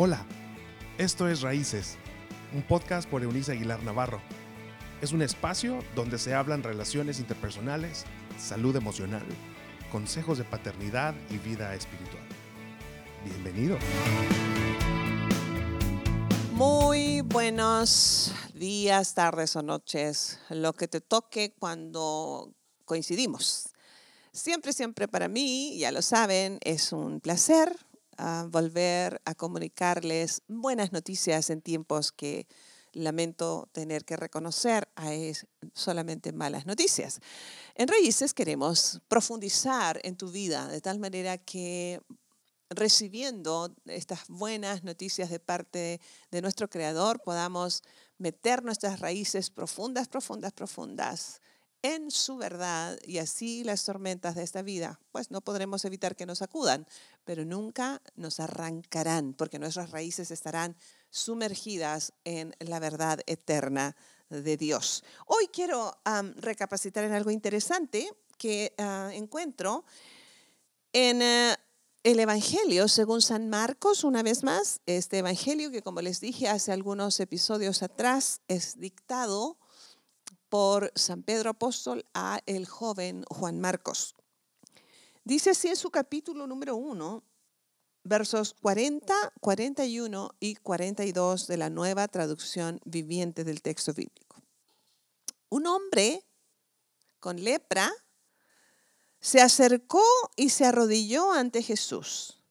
Hola, esto es Raíces, un podcast por Eunice Aguilar Navarro. Es un espacio donde se hablan relaciones interpersonales, salud emocional, consejos de paternidad y vida espiritual. Bienvenido. Muy buenos días, tardes o noches, lo que te toque cuando coincidimos. Siempre, siempre para mí, ya lo saben, es un placer volver a comunicarles buenas noticias en tiempos que lamento tener que reconocer es solamente malas noticias. En Raíces queremos profundizar en tu vida de tal manera que recibiendo estas buenas noticias de parte de nuestro Creador podamos meter nuestras raíces profundas, profundas, profundas en su verdad y así las tormentas de esta vida, pues no podremos evitar que nos acudan, pero nunca nos arrancarán porque nuestras raíces estarán sumergidas en la verdad eterna de Dios. Hoy quiero recapacitar en algo interesante que ah, encuentro en eh, el Evangelio según San Marcos, una vez más, este Evangelio que como les dije hace algunos episodios atrás es dictado por San Pedro Apóstol a el joven Juan Marcos. Dice así en su capítulo número 1, versos 40, 41 y 42 de la nueva traducción viviente del texto bíblico. Un hombre con lepra se acercó y se arrodilló ante Jesús.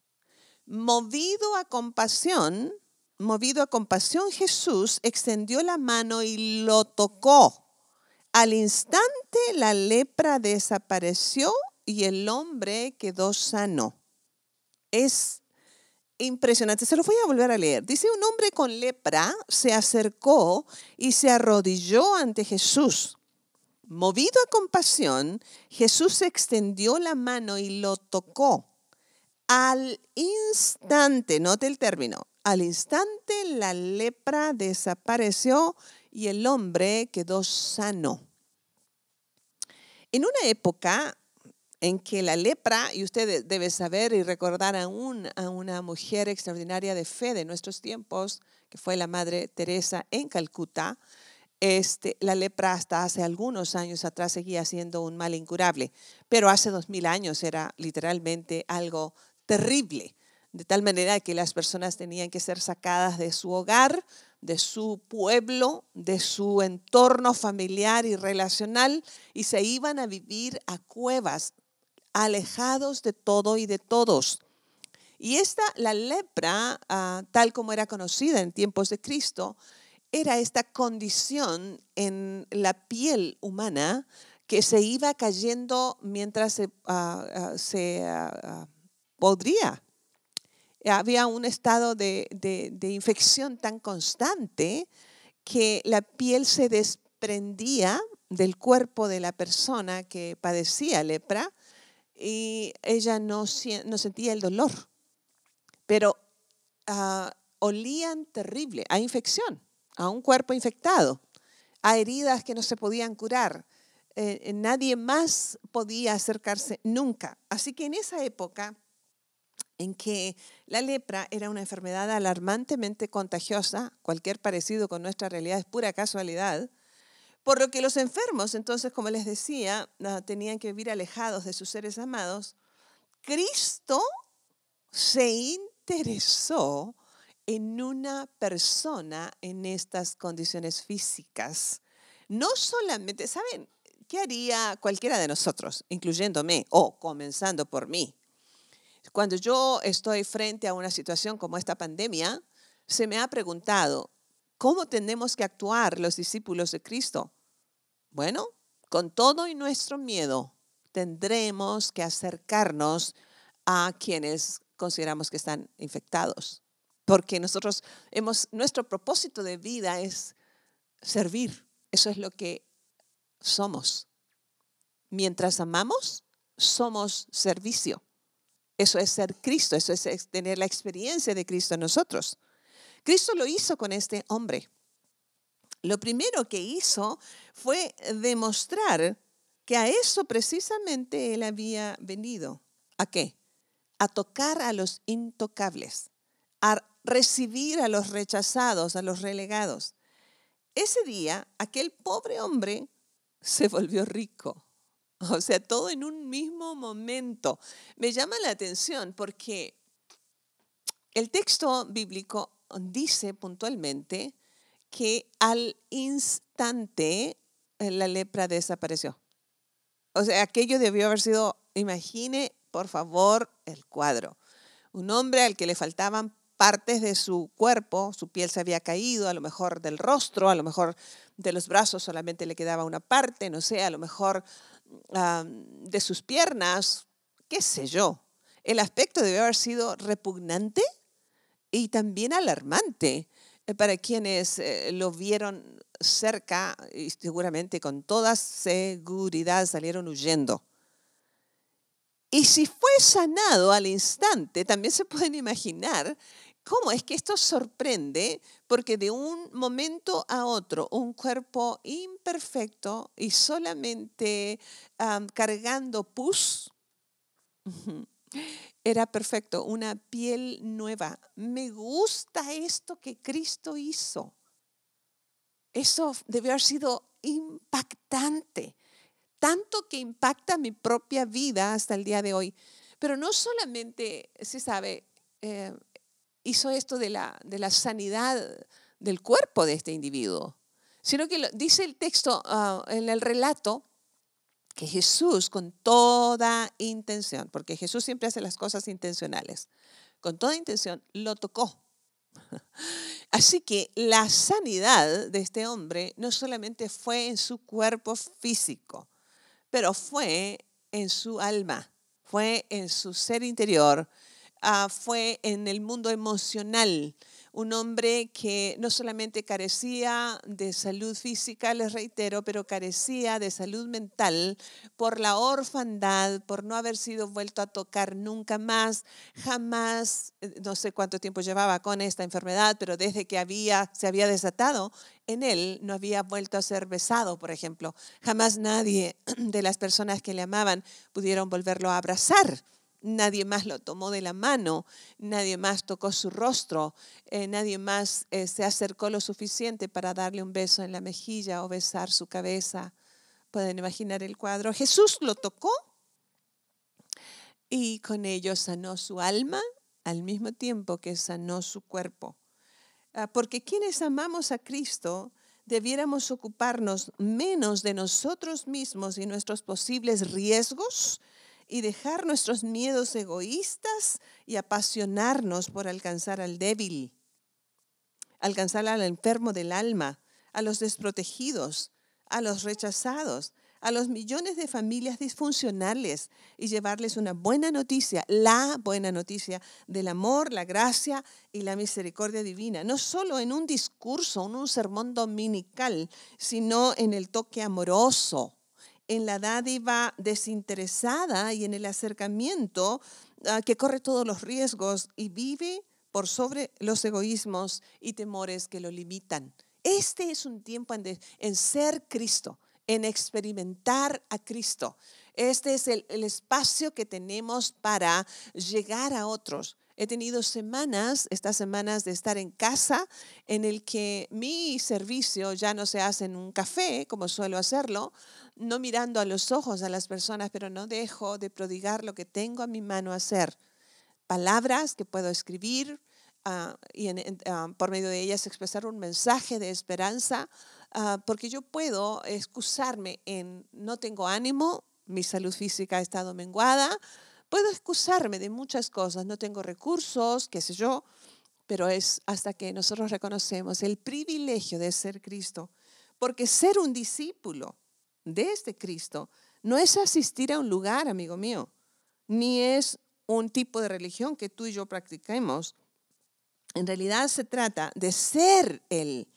Movido a compasión, movido a compasión, Jesús extendió la mano y lo tocó. Al instante la lepra desapareció y el hombre quedó sano. Es impresionante, se lo voy a volver a leer. Dice, un hombre con lepra se acercó y se arrodilló ante Jesús. Movido a compasión, Jesús extendió la mano y lo tocó. Al instante, note el término, al instante la lepra desapareció y el hombre quedó sano. En una época en que la lepra, y usted debe saber y recordar aún a una mujer extraordinaria de fe de nuestros tiempos, que fue la Madre Teresa en Calcuta, este, la lepra hasta hace algunos años atrás seguía siendo un mal incurable, pero hace dos mil años era literalmente algo terrible, de tal manera que las personas tenían que ser sacadas de su hogar, de su pueblo, de su entorno familiar y relacional y se iban a vivir a cuevas, alejados de todo y de todos. Y esta, la lepra, ah, tal como era conocida en tiempos de Cristo, era esta condición en la piel humana que se iba cayendo mientras se, ah, se podría había un estado de, infección tan constante que la piel se desprendía del cuerpo de la persona que padecía lepra y ella no, no sentía el dolor, pero ah, olían terrible a infección, a un cuerpo infectado, a heridas que no se podían curar. Eh, nadie más podía acercarse nunca. Así que en esa época en que la lepra era una enfermedad alarmantemente contagiosa, cualquier parecido con nuestra realidad es pura casualidad, por lo que los enfermos, entonces, como les decía, tenían que vivir alejados de sus seres amados, Cristo se interesó en una persona en estas condiciones físicas. No solamente, ¿saben? ¿Qué haría cualquiera de nosotros, incluyéndome o comenzando por mí? Cuando yo estoy frente a una situación como esta pandemia, se me ha preguntado, ¿cómo tenemos que actuar los discípulos de Cristo? Bueno, con todo y nuestro miedo, tendremos que acercarnos a quienes consideramos que están infectados. Porque nosotros hemos, nuestro propósito de vida es servir. Eso es lo que somos. Mientras amamos, somos servicio. Eso es ser Cristo, eso es tener la experiencia de Cristo en nosotros. Cristo lo hizo con este hombre. Lo primero que hizo fue demostrar que a eso precisamente él había venido. ¿A qué? A tocar a los intocables, a recibir a los rechazados, a los relegados. Ese día, aquel pobre hombre se volvió rico. O sea, todo en un mismo momento. Me llama la atención porque el texto bíblico dice puntualmente que al instante eh, la lepra desapareció. O sea, aquello debió haber sido, imagine por favor el cuadro. Un hombre al que le faltaban partes de su cuerpo, su piel se había caído, a lo mejor del rostro, a lo mejor de los brazos solamente le quedaba una parte, no sé, a lo mejor de sus piernas, qué sé yo. El aspecto debió haber sido repugnante y también alarmante eh, para quienes eh, lo vieron cerca y seguramente con toda seguridad salieron huyendo. Y si fue sanado al instante, también se pueden imaginar cómo es que esto sorprende, porque de un momento a otro, un cuerpo imperfecto y solamente cargando pus, era perfecto, una piel nueva. Me gusta esto que Cristo hizo. Eso debe haber sido impactante tanto que impacta mi propia vida hasta el día de hoy. Pero no solamente, se sabe, eh, hizo esto de la, de la sanidad del cuerpo de este individuo, sino que dice el texto ah, en el relato que Jesús con toda intención, porque Jesús siempre hace las cosas intencionales, con toda intención lo tocó. Así que la sanidad de este hombre no solamente fue en su cuerpo físico, pero fue en su alma, fue en su ser interior, ah, fue en el mundo emocional, un hombre que no solamente carecía de salud física, les reitero, pero carecía de salud mental por la orfandad, por no haber sido vuelto a tocar nunca más, jamás, eh, no sé cuánto tiempo llevaba con esta enfermedad, pero desde que había, se había desatado en él, no había vuelto a ser besado, por ejemplo. Jamás nadie de las personas que le amaban pudieron volverlo a abrazar nadie más lo tomó de la mano, nadie más tocó su rostro, eh, nadie más eh, se acercó lo suficiente para darle un beso en la mejilla o besar su cabeza. Pueden imaginar el cuadro. Jesús lo tocó y con ello sanó su alma al mismo tiempo que sanó su cuerpo. Ah, porque quienes amamos a Cristo debiéramos ocuparnos menos de nosotros mismos y nuestros posibles riesgos y dejar nuestros miedos egoístas y apasionarnos por alcanzar al débil, alcanzar al enfermo del alma, a los desprotegidos, a los rechazados, a los millones de familias disfuncionales y llevarles una buena noticia, la buena noticia del amor, la gracia y la misericordia divina, no solo en un discurso, en un sermón dominical, sino en el toque amoroso en la dádiva desinteresada y en el acercamiento ah, que corre todos los riesgos y vive por sobre los egoísmos y temores que lo limitan. Este es un tiempo en, ser Cristo, en experimentar a Cristo. Este es el espacio que tenemos para llegar a otros. He tenido semanas, estas semanas de estar en casa, en el que mi servicio ya no se hace en un café, como suelo hacerlo, no mirando a los ojos a las personas, pero no dejo de prodigar lo que tengo a mi mano hacer. Palabras que puedo escribir ah, y ah, por medio de ellas expresar un mensaje de esperanza, ah, porque yo puedo excusarme en no tengo ánimo, mi salud física ha estado menguada, Puedo excusarme de muchas cosas, no tengo recursos, qué sé yo, pero es hasta que nosotros reconocemos el privilegio de ser Cristo. Porque ser un discípulo de este Cristo no es asistir a un lugar, amigo mío, ni es un tipo de religión que tú y yo practiquemos. En realidad se trata de ser Él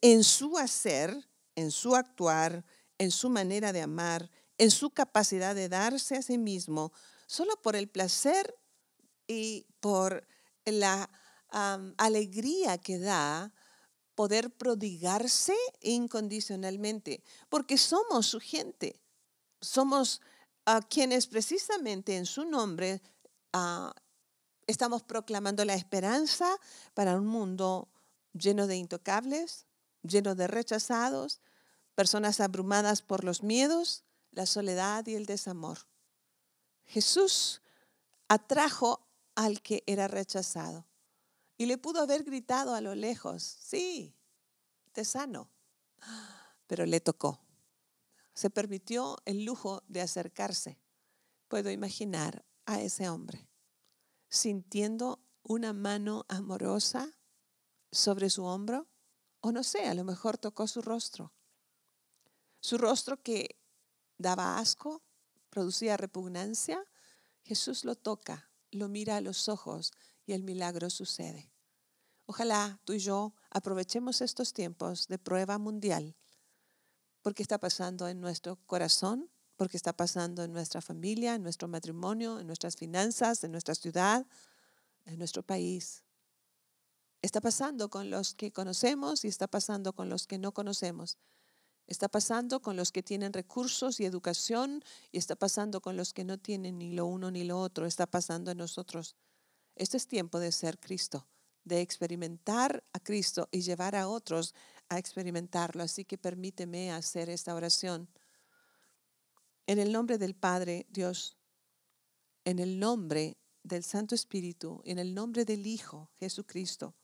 en su hacer, en su actuar, en su manera de amar, en su capacidad de darse a sí mismo solo por el placer y por la alegría que da poder prodigarse incondicionalmente, porque somos su gente, somos a quienes precisamente en su nombre Estamos proclamando la esperanza para un mundo lleno de intocables, lleno de rechazados, personas abrumadas por los miedos, la soledad y el desamor. Jesús atrajo al que era rechazado y le pudo haber gritado a lo lejos, sí, te sano, pero le tocó. Se permitió el lujo de acercarse. Puedo imaginar a ese hombre sintiendo una mano amorosa sobre su hombro, o no sé, a lo mejor tocó su rostro. Su rostro que daba asco, producía repugnancia, Jesús lo toca, lo mira a los ojos y el milagro sucede. Ojalá tú y yo aprovechemos estos tiempos de prueba mundial, porque está pasando en nuestro corazón, porque está pasando en nuestra familia, en nuestro matrimonio, en nuestras finanzas, en nuestra ciudad, en nuestro país. Está pasando con los que conocemos y está pasando con los que no conocemos. Está pasando con los que tienen recursos y educación y está pasando con los que no tienen ni lo uno ni lo otro. Está pasando en nosotros. Este es tiempo de ser Cristo, de experimentar a Cristo y llevar a otros a experimentarlo. Así que permíteme hacer esta oración. En el nombre del Padre, Dios, en el nombre del Santo Espíritu, en el nombre del Hijo, Jesucristo,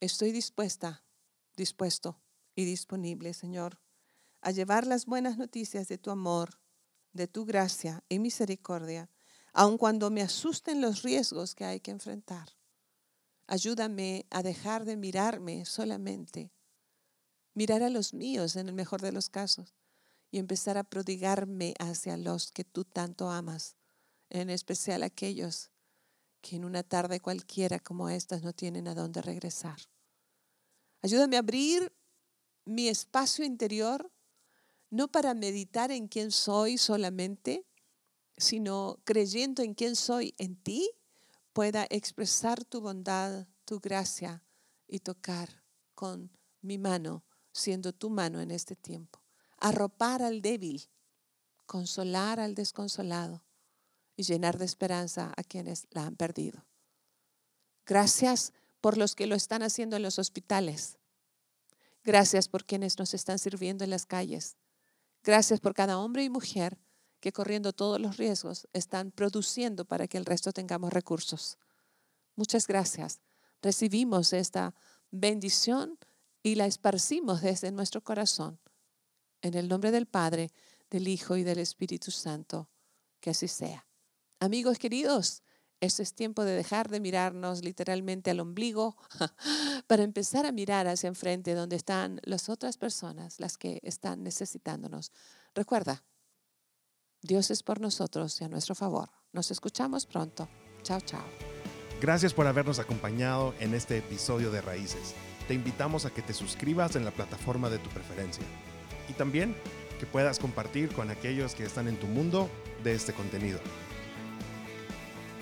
estoy dispuesta, dispuesto y disponible, Señor, a llevar las buenas noticias de tu amor, de tu gracia y misericordia, aun cuando me asusten los riesgos que hay que enfrentar. Ayúdame a dejar de mirarme solamente, mirar a los míos en el mejor de los casos y empezar a prodigarme hacia los que tú tanto amas, en especial aquellos que en una tarde cualquiera como esta no tienen a dónde regresar. Ayúdame a abrir mi espacio interior, no para meditar en quién soy solamente, sino creyendo en quién soy en ti, pueda expresar tu bondad, tu gracia y tocar con mi mano, siendo tu mano en este tiempo arropar al débil, consolar al desconsolado y llenar de esperanza a quienes la han perdido. Gracias por los que lo están haciendo en los hospitales. Gracias por quienes nos están sirviendo en las calles. Gracias por cada hombre y mujer que corriendo todos los riesgos están produciendo para que el resto tengamos recursos. Muchas gracias. Recibimos esta bendición y la esparcimos desde nuestro corazón en el nombre del Padre, del Hijo y del Espíritu Santo, que así sea. Amigos queridos, este es tiempo de dejar de mirarnos literalmente al ombligo para empezar a mirar hacia enfrente donde están las otras personas, las que están necesitándonos. Recuerda, Dios es por nosotros y a nuestro favor. Nos escuchamos pronto. Chao, chao. Gracias por habernos acompañado en este episodio de Raíces. Te invitamos a que te suscribas en la plataforma de tu preferencia y también que puedas compartir con aquellos que están en tu mundo de este contenido.